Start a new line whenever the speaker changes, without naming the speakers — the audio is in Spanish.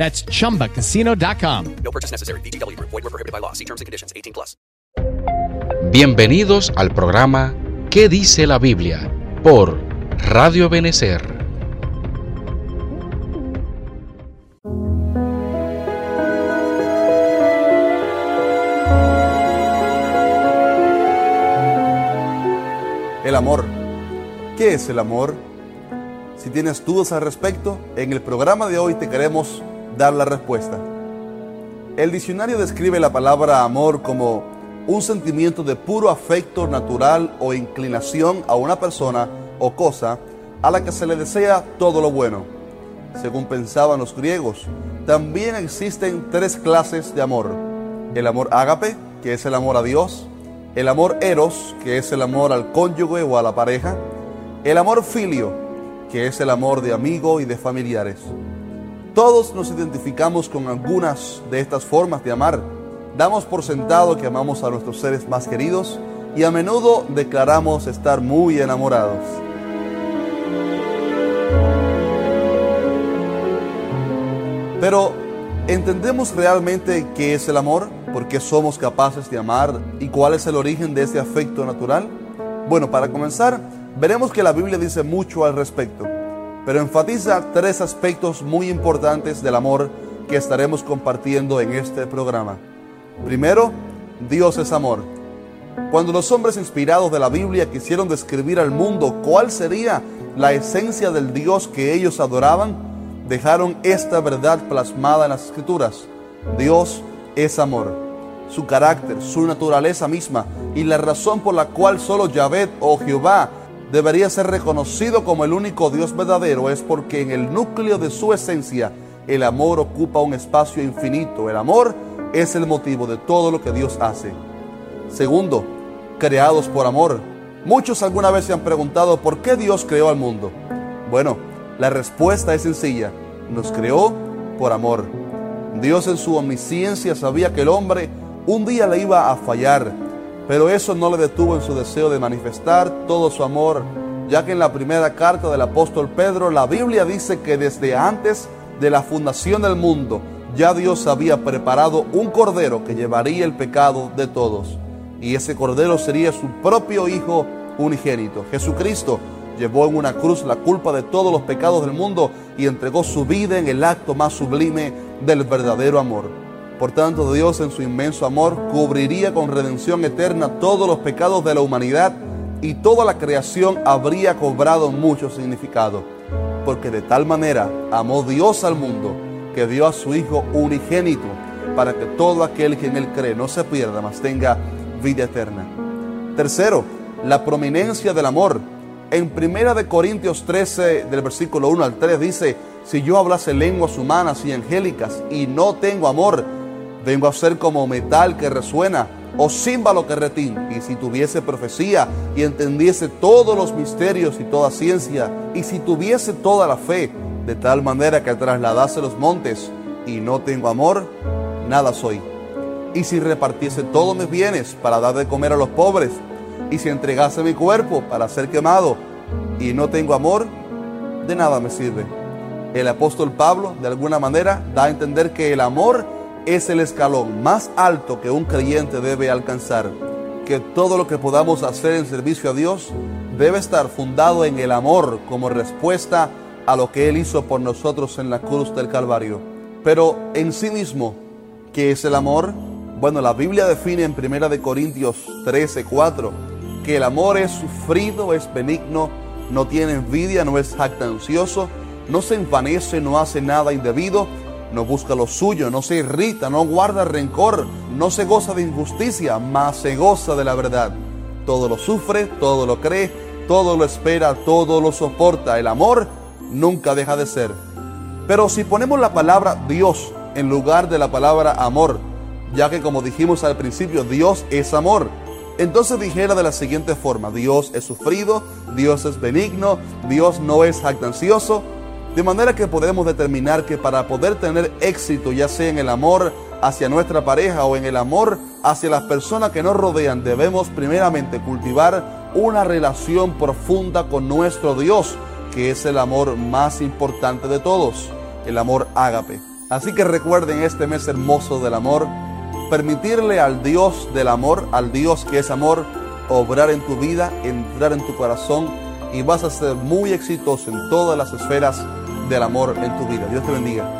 That's chumbacasino.com.
No purchase necessary. VGW Group. Void were prohibited by law. See terms and conditions. 18 plus.
Bienvenidos al programa ¿Qué dice la Biblia? por Radio Benecer.
El amor. ¿Qué es el amor? Si tienes dudas al respecto, en el programa de hoy te queremos dar la respuesta. El diccionario describe la palabra amor como un sentimiento de puro afecto natural o inclinación a una persona o cosa a la que se le desea todo lo bueno. Según pensaban los griegos, también existen tres clases de amor. El amor ágape, que es el amor a Dios, el amor eros, que es el amor al cónyuge o a la pareja, el amor filio, que es el amor de amigo y de familiares. Todos nos identificamos con algunas de estas formas de amar. Damos por sentado que amamos a nuestros seres más queridos y a menudo declaramos estar muy enamorados. Pero, ¿entendemos realmente qué es el amor? ¿Por qué somos capaces de amar? ¿Y cuál es el origen de este afecto natural? Bueno, para comenzar, veremos que la Biblia dice mucho al respecto, pero enfatiza tres aspectos muy importantes del amor que estaremos compartiendo en este programa. Primero, Dios es amor. Cuando los hombres inspirados de la Biblia quisieron describir al mundo cuál sería la esencia del Dios que ellos adoraban, dejaron esta verdad plasmada en las escrituras. Dios es amor. Su carácter, su naturaleza misma y la razón por la cual solo Yahvé o Jehová debería ser reconocido como el único Dios verdadero es porque en el núcleo de su esencia el amor ocupa un espacio infinito. El amor es el motivo de todo lo que Dios hace. Segundo, creados por amor. Muchos alguna vez se han preguntado por qué Dios creó al mundo. Bueno, la respuesta es sencilla. Nos creó por amor. Dios en su omnisciencia sabía que el hombre un día le iba a fallar, pero eso no le detuvo en su deseo de manifestar todo su amor, ya que en la primera carta del apóstol Pedro la Biblia dice que desde antes de la fundación del mundo ya Dios había preparado un cordero que llevaría el pecado de todos, y ese cordero sería su propio Hijo unigénito, Jesucristo llevó en una cruz la culpa de todos los pecados del mundo y entregó su vida en el acto más sublime del verdadero amor. Por tanto, Dios en su inmenso amor cubriría con redención eterna todos los pecados de la humanidad y toda la creación habría cobrado mucho significado. Porque de tal manera amó Dios al mundo que dio a su Hijo unigénito para que todo aquel que en él cree no se pierda, mas tenga vida eterna. Tercero, la prominencia del amor en Primera de Corintios 13, del versículo 1 al 3, dice, si yo hablase lenguas humanas y angélicas y no tengo amor, vengo a ser como metal que resuena o címbalo que retín. Y si tuviese profecía y entendiese todos los misterios y toda ciencia, y si tuviese toda la fe, de tal manera que trasladase los montes y no tengo amor, nada soy. Y si repartiese todos mis bienes para dar de comer a los pobres, y si entregase mi cuerpo para ser quemado y no tengo amor, de nada me sirve. El apóstol Pablo de alguna manera da a entender que el amor es el escalón más alto que un creyente debe alcanzar, que todo lo que podamos hacer en servicio a Dios debe estar fundado en el amor como respuesta a lo que Él hizo por nosotros en la cruz del Calvario. Pero en sí mismo, ¿qué es el amor? Bueno, la Biblia define en 1 Corintios 13, 4 que el amor es sufrido, es benigno, no tiene envidia, no es jactancioso, no se envanece, no hace nada indebido, no busca lo suyo, no se irrita, no guarda rencor, no se goza de injusticia, mas se goza de la verdad. Todo lo sufre, todo lo cree, todo lo espera, todo lo soporta. El amor nunca deja de ser. Pero si ponemos la palabra Dios en lugar de la palabra amor, ya que como dijimos al principio, Dios es amor, entonces dijera de la siguiente forma, Dios es sufrido, Dios es benigno, Dios no es jactancioso, de manera que podemos determinar que para poder tener éxito, ya sea en el amor hacia nuestra pareja o en el amor hacia las personas que nos rodean, debemos primeramente cultivar una relación profunda con nuestro Dios, que es el amor más importante de todos, el amor ágape. Así que recuerden este mes hermoso del amor, permitirle al Dios del amor, al Dios que es amor, obrar en tu vida, entrar en tu corazón y vas a ser muy exitoso en todas las esferas del amor en tu vida. Dios te bendiga.